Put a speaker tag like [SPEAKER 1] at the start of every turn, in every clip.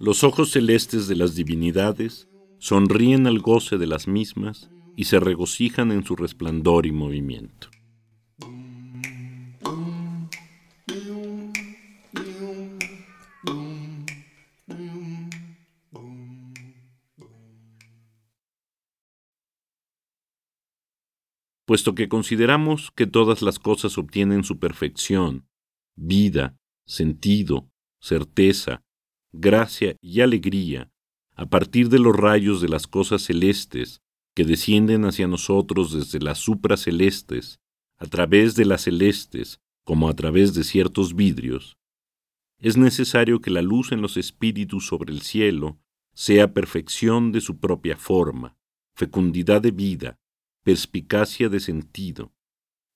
[SPEAKER 1] Los ojos celestes de las divinidades sonríen al goce de las mismas y se regocijan en su resplandor y movimiento. Puesto que consideramos que todas las cosas obtienen su perfección, vida, sentido, certeza, gracia y alegría a partir de los rayos de las cosas celestes que descienden hacia nosotros desde las supracelestes, a través de las celestes, como a través de ciertos vidrios, es necesario que la luz en los espíritus sobre el cielo sea perfección de su propia forma, fecundidad de vida, perspicacia de sentido,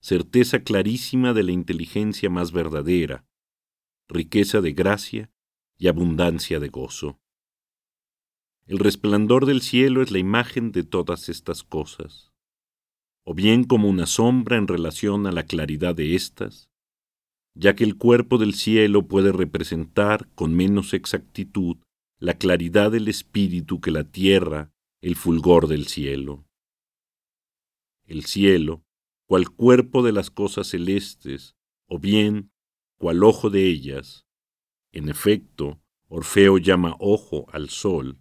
[SPEAKER 1] certeza clarísima de la inteligencia más verdadera, riqueza de gracia y abundancia de gozo. El resplandor del cielo es la imagen de todas estas cosas, o bien como una sombra en relación a la claridad de éstas, ya que el cuerpo del cielo puede representar con menos exactitud la claridad del espíritu que la tierra, el fulgor del cielo. El cielo, cual cuerpo de las cosas celestes, o bien cual ojo de ellas, en efecto, Orfeo llama ojo al sol,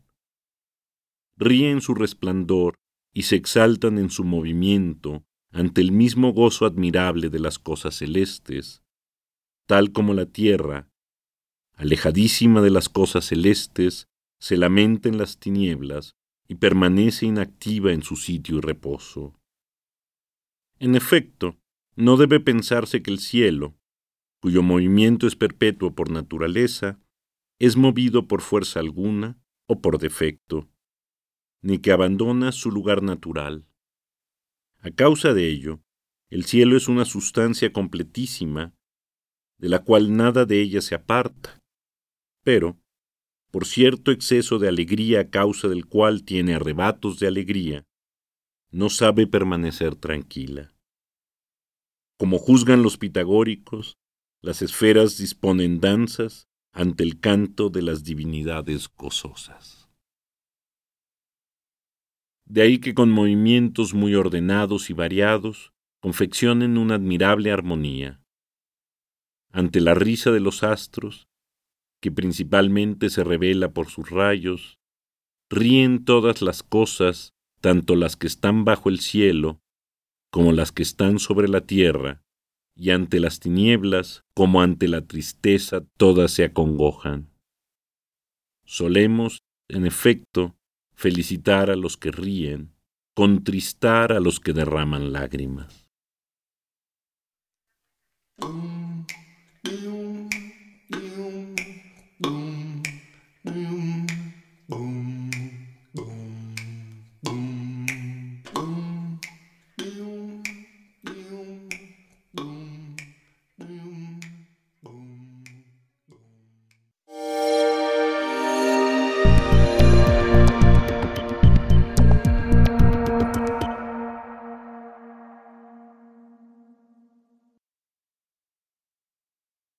[SPEAKER 1] ríe en su resplandor y se exaltan en su movimiento ante el mismo gozo admirable de las cosas celestes, tal como la tierra, alejadísima de las cosas celestes, se lamenta en las tinieblas y permanece inactiva en su sitio y reposo. En efecto, no debe pensarse que el cielo, cuyo movimiento es perpetuo por naturaleza, es movido por fuerza alguna o por defecto, ni que abandona su lugar natural. A causa de ello, el cielo es una sustancia completísima, de la cual nada de ella se aparta, pero, por cierto exceso de alegría a causa del cual tiene arrebatos de alegría, no sabe permanecer tranquila. Como juzgan los pitagóricos, las esferas disponen danzas ante el canto de las divinidades gozosas. De ahí que con movimientos muy ordenados y variados confeccionen una admirable armonía. Ante la risa de los astros, que principalmente se revela por sus rayos, ríen todas las cosas, tanto las que están bajo el cielo como las que están sobre la tierra, y ante las tinieblas como ante la tristeza todas se acongojan. Solemos, en efecto, felicitar a los que ríen, contristar a los que derraman lágrimas.